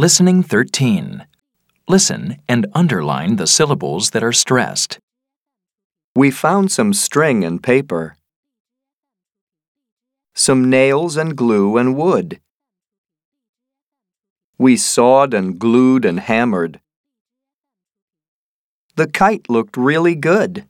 Listening 13. Listen and underline the syllables that are stressed. We found some string and paper. Some nails and glue and wood. We sawed and glued and hammered. The kite looked really good.